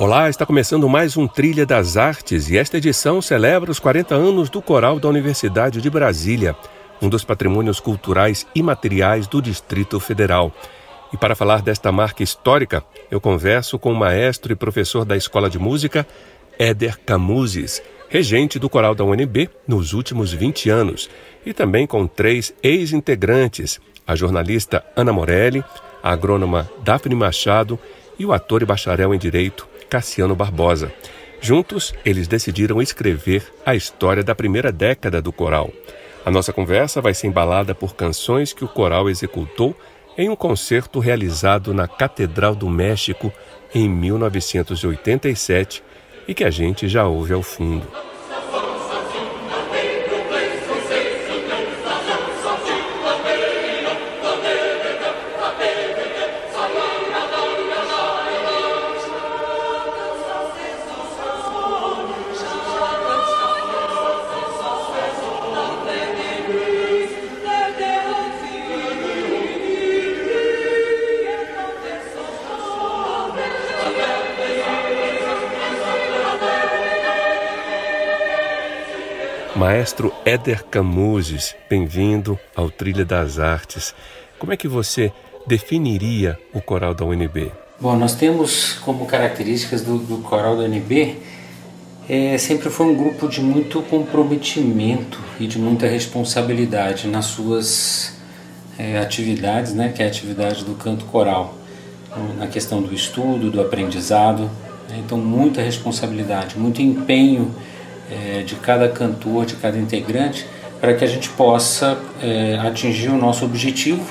Olá, está começando mais um Trilha das Artes e esta edição celebra os 40 anos do Coral da Universidade de Brasília, um dos patrimônios culturais imateriais do Distrito Federal. E para falar desta marca histórica, eu converso com o maestro e professor da Escola de Música, Éder Camuses, regente do coral da UNB nos últimos 20 anos, e também com três ex-integrantes, a jornalista Ana Morelli, a agrônoma Daphne Machado e o ator e bacharel em Direito Cassiano Barbosa. Juntos, eles decidiram escrever a história da primeira década do coral. A nossa conversa vai ser embalada por canções que o coral executou em um concerto realizado na Catedral do México em 1987 e que a gente já ouve ao fundo. Maestro Éder Camuses, bem-vindo ao Trilha das Artes. Como é que você definiria o coral da UNB? Bom, nós temos como características do, do coral da UNB é, sempre foi um grupo de muito comprometimento e de muita responsabilidade nas suas é, atividades, né, que é a atividade do canto coral, na questão do estudo, do aprendizado. Né, então, muita responsabilidade, muito empenho é, de cada cantor, de cada integrante, para que a gente possa é, atingir o nosso objetivo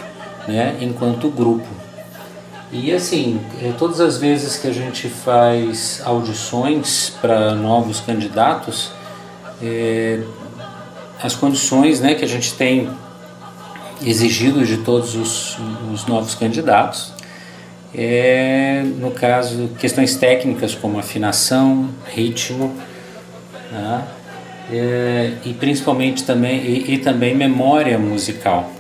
né, enquanto grupo. E assim, é, todas as vezes que a gente faz audições para novos candidatos, é, as condições né, que a gente tem exigido de todos os, os novos candidatos, é, no caso, questões técnicas como afinação, ritmo, né? É, e principalmente também e, e também memória musical.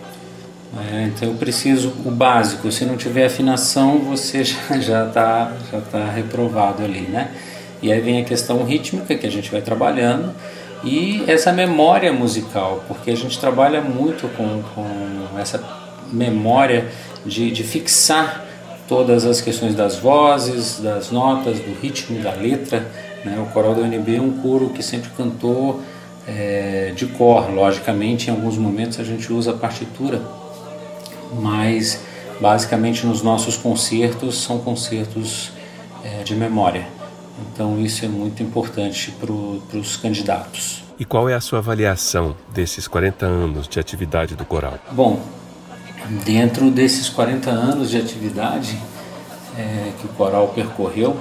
É, então eu preciso o básico. Se não tiver afinação, você já está já tá reprovado ali, né? E aí vem a questão rítmica que a gente vai trabalhando e essa memória musical, porque a gente trabalha muito com, com essa memória de, de fixar todas as questões das vozes, das notas, do ritmo, da letra, né? O coral da UNB é um coro que sempre cantou é, de cor, logicamente em alguns momentos a gente usa a partitura, mas basicamente nos nossos concertos são concertos é, de memória. Então isso é muito importante para os candidatos. E qual é a sua avaliação desses 40 anos de atividade do coral? Bom, dentro desses 40 anos de atividade é, que o coral percorreu,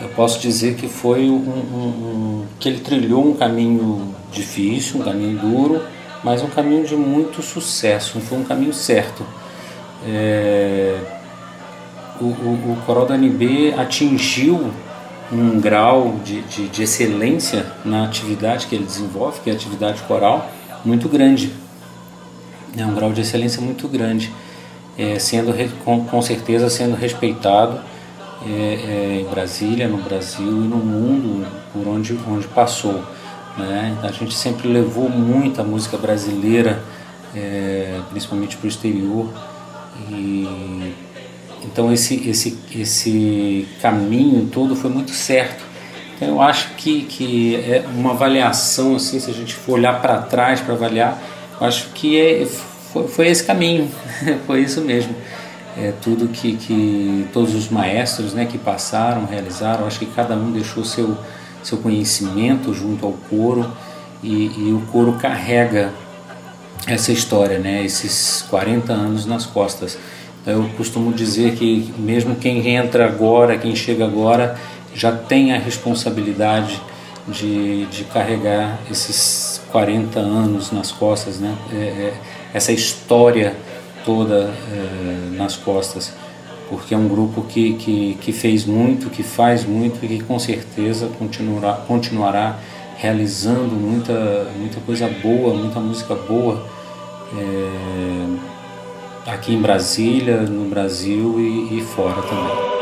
eu posso dizer que foi um, um, um, que ele trilhou um caminho difícil, um caminho duro, mas um caminho de muito sucesso, foi um caminho certo. É, o, o, o Coral da NB atingiu um grau de, de, de, excelência na atividade que ele desenvolve, que é a atividade coral, muito grande. É um grau de excelência muito grande, é, sendo com, com certeza sendo respeitado é, é, em Brasília, no Brasil e no mundo por onde, onde passou. Né? A gente sempre levou muito a música brasileira, é, principalmente para o exterior. E, então esse, esse, esse caminho todo foi muito certo. Então eu acho que, que é uma avaliação, assim, se a gente for olhar para trás para avaliar, eu acho que é, foi, foi esse caminho, foi isso mesmo é, tudo que, que todos os maestros né, que passaram, realizaram, acho que cada um deixou seu, seu conhecimento junto ao coro e, e o coro carrega essa história, né, esses 40 anos nas costas. Então, eu costumo dizer que mesmo quem entra agora, quem chega agora, já tem a responsabilidade de, de carregar esses 40 anos nas costas, né? É, é, essa história toda é, nas costas, porque é um grupo que, que, que fez muito, que faz muito e que com certeza continuará, continuará realizando muita, muita coisa boa, muita música boa é, aqui em Brasília, no Brasil e, e fora também.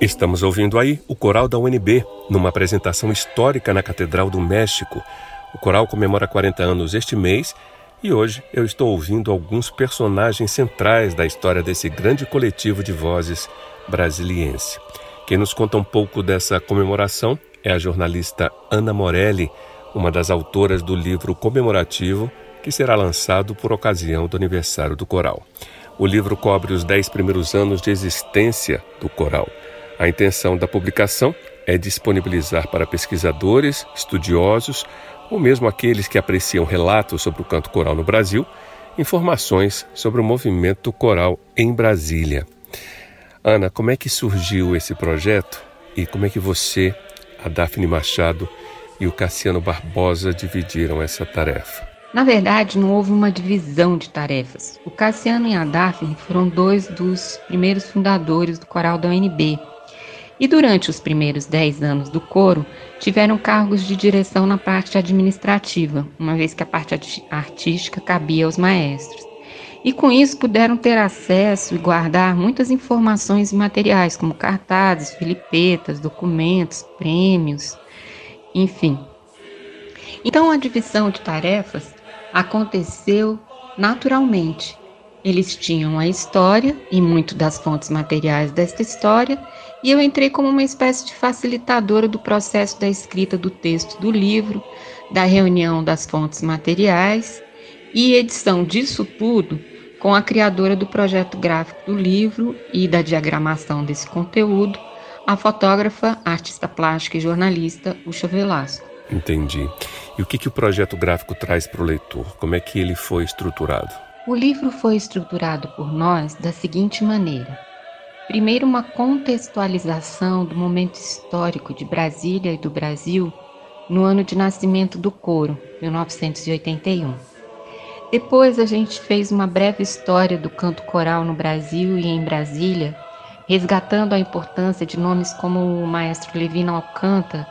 Estamos ouvindo aí o coral da UNB, numa apresentação histórica na Catedral do México. O coral comemora 40 anos este mês e hoje eu estou ouvindo alguns personagens centrais da história desse grande coletivo de vozes brasiliense. Quem nos conta um pouco dessa comemoração é a jornalista Ana Morelli, uma das autoras do livro comemorativo que será lançado por ocasião do aniversário do coral. O livro cobre os dez primeiros anos de existência do coral. A intenção da publicação é disponibilizar para pesquisadores, estudiosos ou mesmo aqueles que apreciam relatos sobre o canto coral no Brasil, informações sobre o movimento coral em Brasília. Ana, como é que surgiu esse projeto e como é que você, a Daphne Machado e o Cassiano Barbosa dividiram essa tarefa? Na verdade, não houve uma divisão de tarefas. O Cassiano e a Daphne foram dois dos primeiros fundadores do coral da UNB, e durante os primeiros dez anos do coro, tiveram cargos de direção na parte administrativa, uma vez que a parte artística cabia aos maestros. E com isso puderam ter acesso e guardar muitas informações e materiais, como cartazes, filipetas, documentos, prêmios, enfim. Então a divisão de tarefas aconteceu naturalmente. Eles tinham a história e muito das fontes materiais desta história e eu entrei como uma espécie de facilitadora do processo da escrita do texto do livro, da reunião das fontes materiais e edição disso tudo com a criadora do projeto gráfico do livro e da diagramação desse conteúdo, a fotógrafa, artista plástica e jornalista Ucha Velasco. Entendi. E o que, que o projeto gráfico traz para o leitor? Como é que ele foi estruturado? O livro foi estruturado por nós da seguinte maneira. Primeiro, uma contextualização do momento histórico de Brasília e do Brasil no ano de nascimento do coro, 1981. Depois, a gente fez uma breve história do canto coral no Brasil e em Brasília, resgatando a importância de nomes como o maestro Levino Alcântara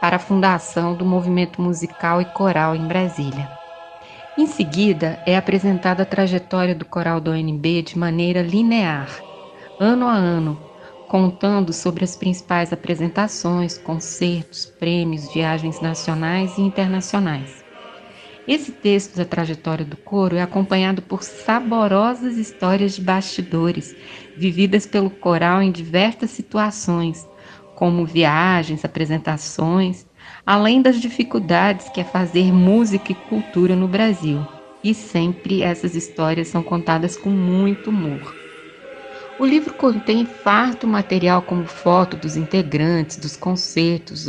para a fundação do movimento musical e coral em Brasília. Em seguida, é apresentada a trajetória do coral do ONB de maneira linear ano a ano, contando sobre as principais apresentações, concertos, prêmios, viagens nacionais e internacionais. Esse texto da trajetória do coro é acompanhado por saborosas histórias de bastidores, vividas pelo coral em diversas situações, como viagens, apresentações, além das dificuldades que é fazer música e cultura no Brasil. E sempre essas histórias são contadas com muito humor. O livro contém farto material como foto dos integrantes, dos concertos,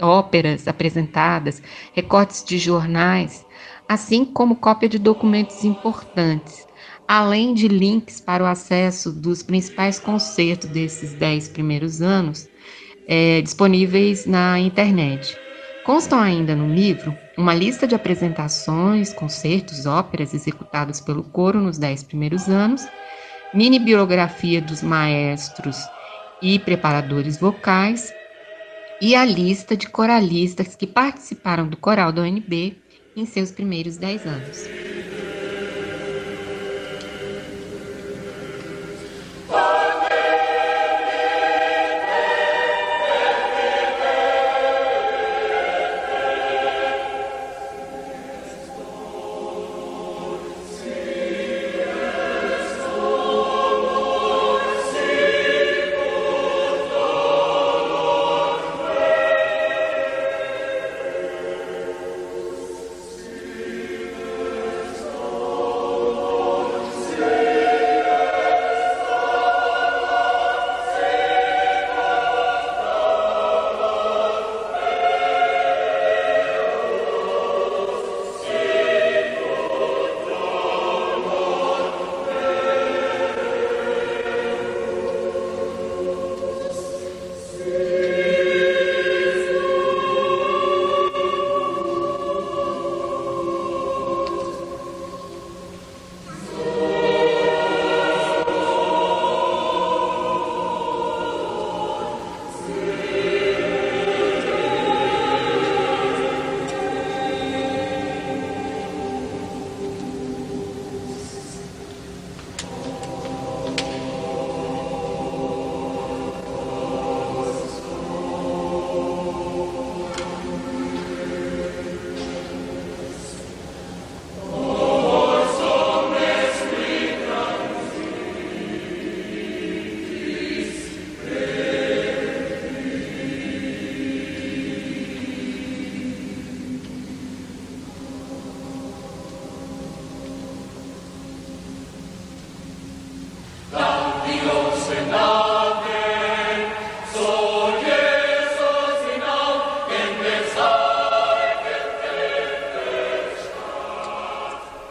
óperas apresentadas, recortes de jornais, assim como cópia de documentos importantes, além de links para o acesso dos principais concertos desses dez primeiros anos é, disponíveis na internet. Constam ainda no livro uma lista de apresentações, concertos, óperas executadas pelo coro nos dez primeiros anos, mini biografia dos maestros e preparadores vocais e a lista de coralistas que participaram do coral da UNB em seus primeiros dez anos.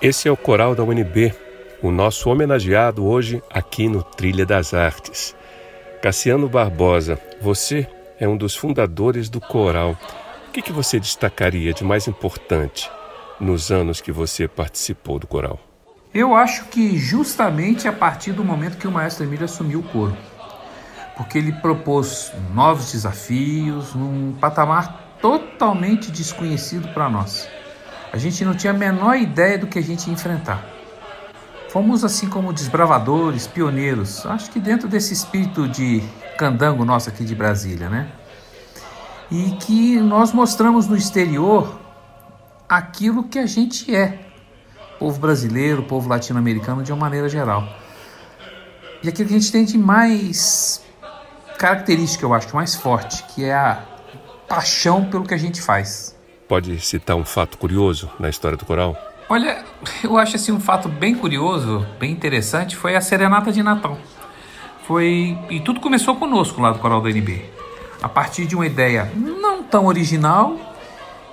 Esse é o coral da UNB, o nosso homenageado hoje aqui no Trilha das Artes. Cassiano Barbosa, você é um dos fundadores do coral. O que, que você destacaria de mais importante nos anos que você participou do coral? Eu acho que justamente a partir do momento que o maestro Emílio assumiu o coro, porque ele propôs novos desafios num patamar totalmente desconhecido para nós. A gente não tinha a menor ideia do que a gente ia enfrentar. Fomos assim como desbravadores, pioneiros, acho que dentro desse espírito de candango nosso aqui de Brasília, né? E que nós mostramos no exterior aquilo que a gente é, povo brasileiro, povo latino-americano de uma maneira geral. E aquilo que a gente tem de mais característica, eu acho, mais forte, que é a paixão pelo que a gente faz pode citar um fato curioso na história do coral? Olha, eu acho assim um fato bem curioso, bem interessante, foi a serenata de Natal. Foi e tudo começou conosco lá do coral da NB. A partir de uma ideia não tão original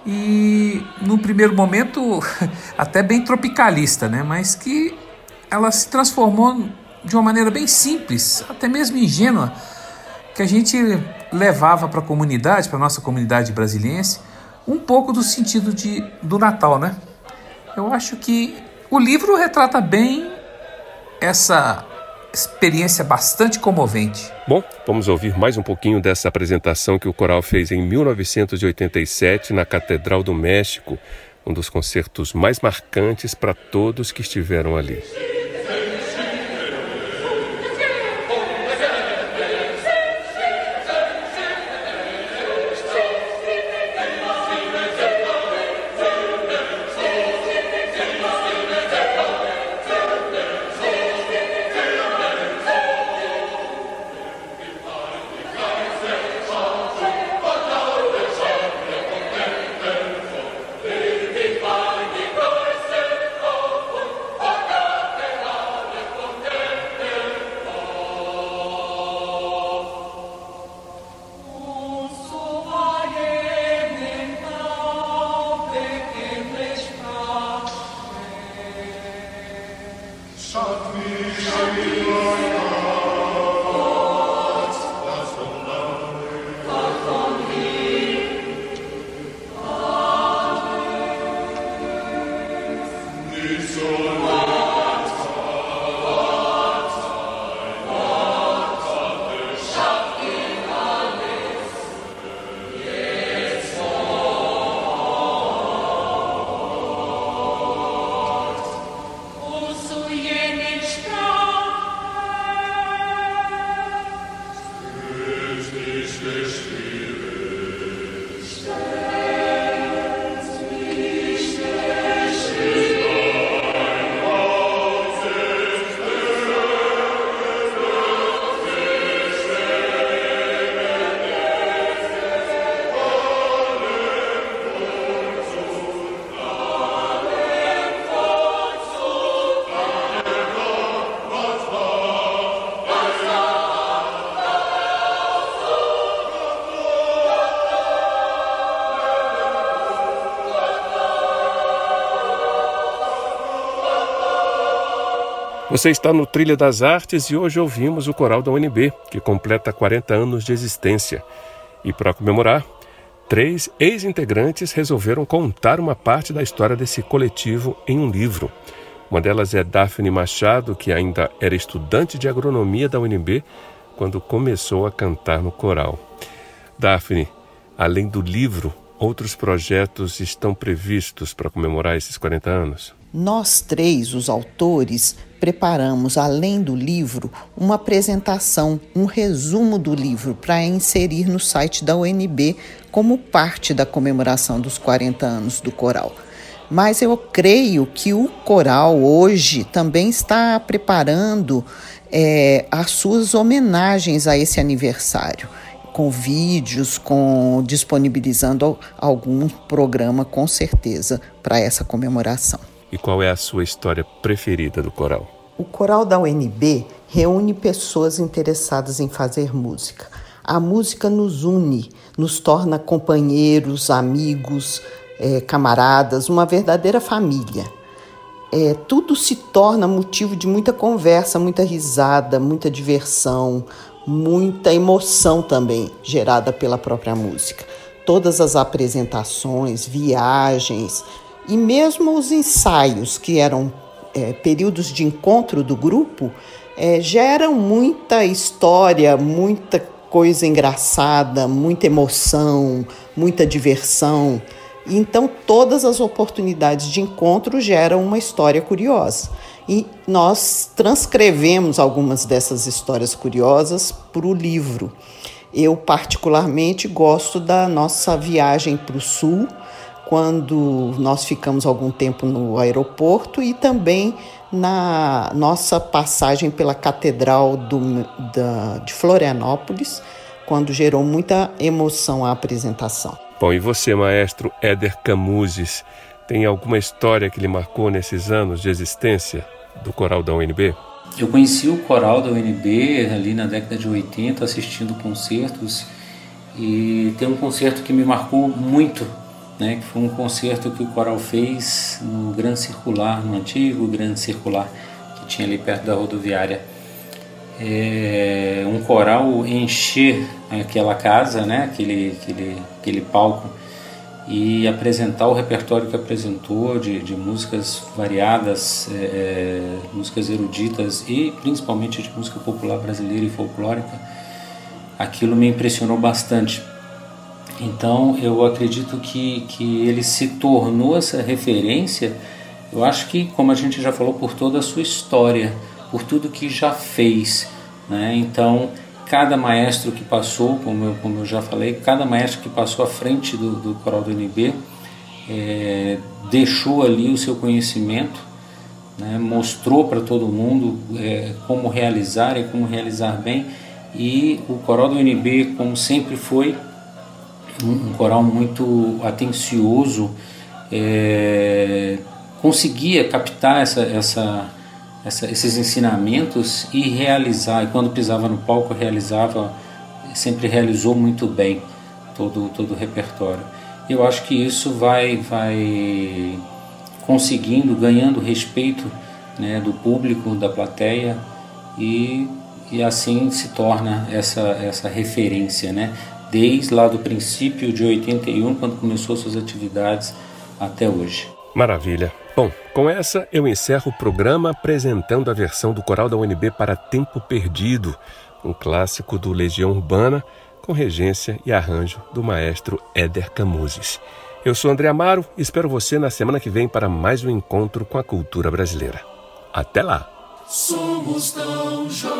e no primeiro momento até bem tropicalista, né? Mas que ela se transformou de uma maneira bem simples, até mesmo ingênua, que a gente levava para a comunidade, para nossa comunidade brasiliense, um pouco do sentido de, do Natal, né? Eu acho que o livro retrata bem essa experiência bastante comovente. Bom, vamos ouvir mais um pouquinho dessa apresentação que o coral fez em 1987 na Catedral do México, um dos concertos mais marcantes para todos que estiveram ali. Você está no Trilha das Artes e hoje ouvimos o coral da UNB, que completa 40 anos de existência. E para comemorar, três ex-integrantes resolveram contar uma parte da história desse coletivo em um livro. Uma delas é Daphne Machado, que ainda era estudante de agronomia da UNB quando começou a cantar no coral. Daphne, além do livro, outros projetos estão previstos para comemorar esses 40 anos? Nós três, os autores, preparamos, além do livro, uma apresentação, um resumo do livro para inserir no site da UNB como parte da comemoração dos 40 anos do coral. Mas eu creio que o coral hoje também está preparando é, as suas homenagens a esse aniversário com vídeos, com disponibilizando algum programa com certeza para essa comemoração. E qual é a sua história preferida do coral? O coral da UNB reúne pessoas interessadas em fazer música. A música nos une, nos torna companheiros, amigos, é, camaradas, uma verdadeira família. É, tudo se torna motivo de muita conversa, muita risada, muita diversão, muita emoção também gerada pela própria música. Todas as apresentações, viagens, e mesmo os ensaios, que eram é, períodos de encontro do grupo, é, geram muita história, muita coisa engraçada, muita emoção, muita diversão. Então, todas as oportunidades de encontro geram uma história curiosa. E nós transcrevemos algumas dessas histórias curiosas para o livro. Eu, particularmente, gosto da nossa viagem para o sul, quando nós ficamos algum tempo no aeroporto e também na nossa passagem pela Catedral do, da, de Florianópolis, quando gerou muita emoção a apresentação. Bom, e você, maestro Éder Camuses, tem alguma história que lhe marcou nesses anos de existência do coral da UNB? Eu conheci o coral da UNB ali na década de 80, assistindo concertos, e tem um concerto que me marcou muito né, que foi um concerto que o coral fez no Grande Circular, no antigo Grande Circular, que tinha ali perto da rodoviária. É, um coral encher aquela casa, né, aquele, aquele, aquele palco, e apresentar o repertório que apresentou de, de músicas variadas, é, é músicas eruditas e principalmente de música popular brasileira e folclórica, aquilo me impressionou bastante então eu acredito que, que ele se tornou essa referência, eu acho que, como a gente já falou, por toda a sua história, por tudo que já fez. Né? Então, cada maestro que passou, como eu, como eu já falei, cada maestro que passou à frente do, do Coral do NB é, deixou ali o seu conhecimento, né? mostrou para todo mundo é, como realizar e como realizar bem. E o Coral do NB, como sempre foi, um, coral muito atencioso, é, conseguia captar essa, essa, essa, esses ensinamentos e realizar. E quando pisava no palco, realizava, sempre realizou muito bem todo, todo o repertório. Eu acho que isso vai, vai conseguindo, ganhando respeito né, do público, da plateia e, e assim se torna essa, essa referência, né? Desde lá do princípio de 81, quando começou suas atividades, até hoje. Maravilha. Bom, com essa eu encerro o programa apresentando a versão do coral da UNB para Tempo Perdido, um clássico do Legião Urbana, com regência e arranjo do maestro Éder Camuses. Eu sou André Amaro e espero você na semana que vem para mais um encontro com a cultura brasileira. Até lá! Somos tão jovens.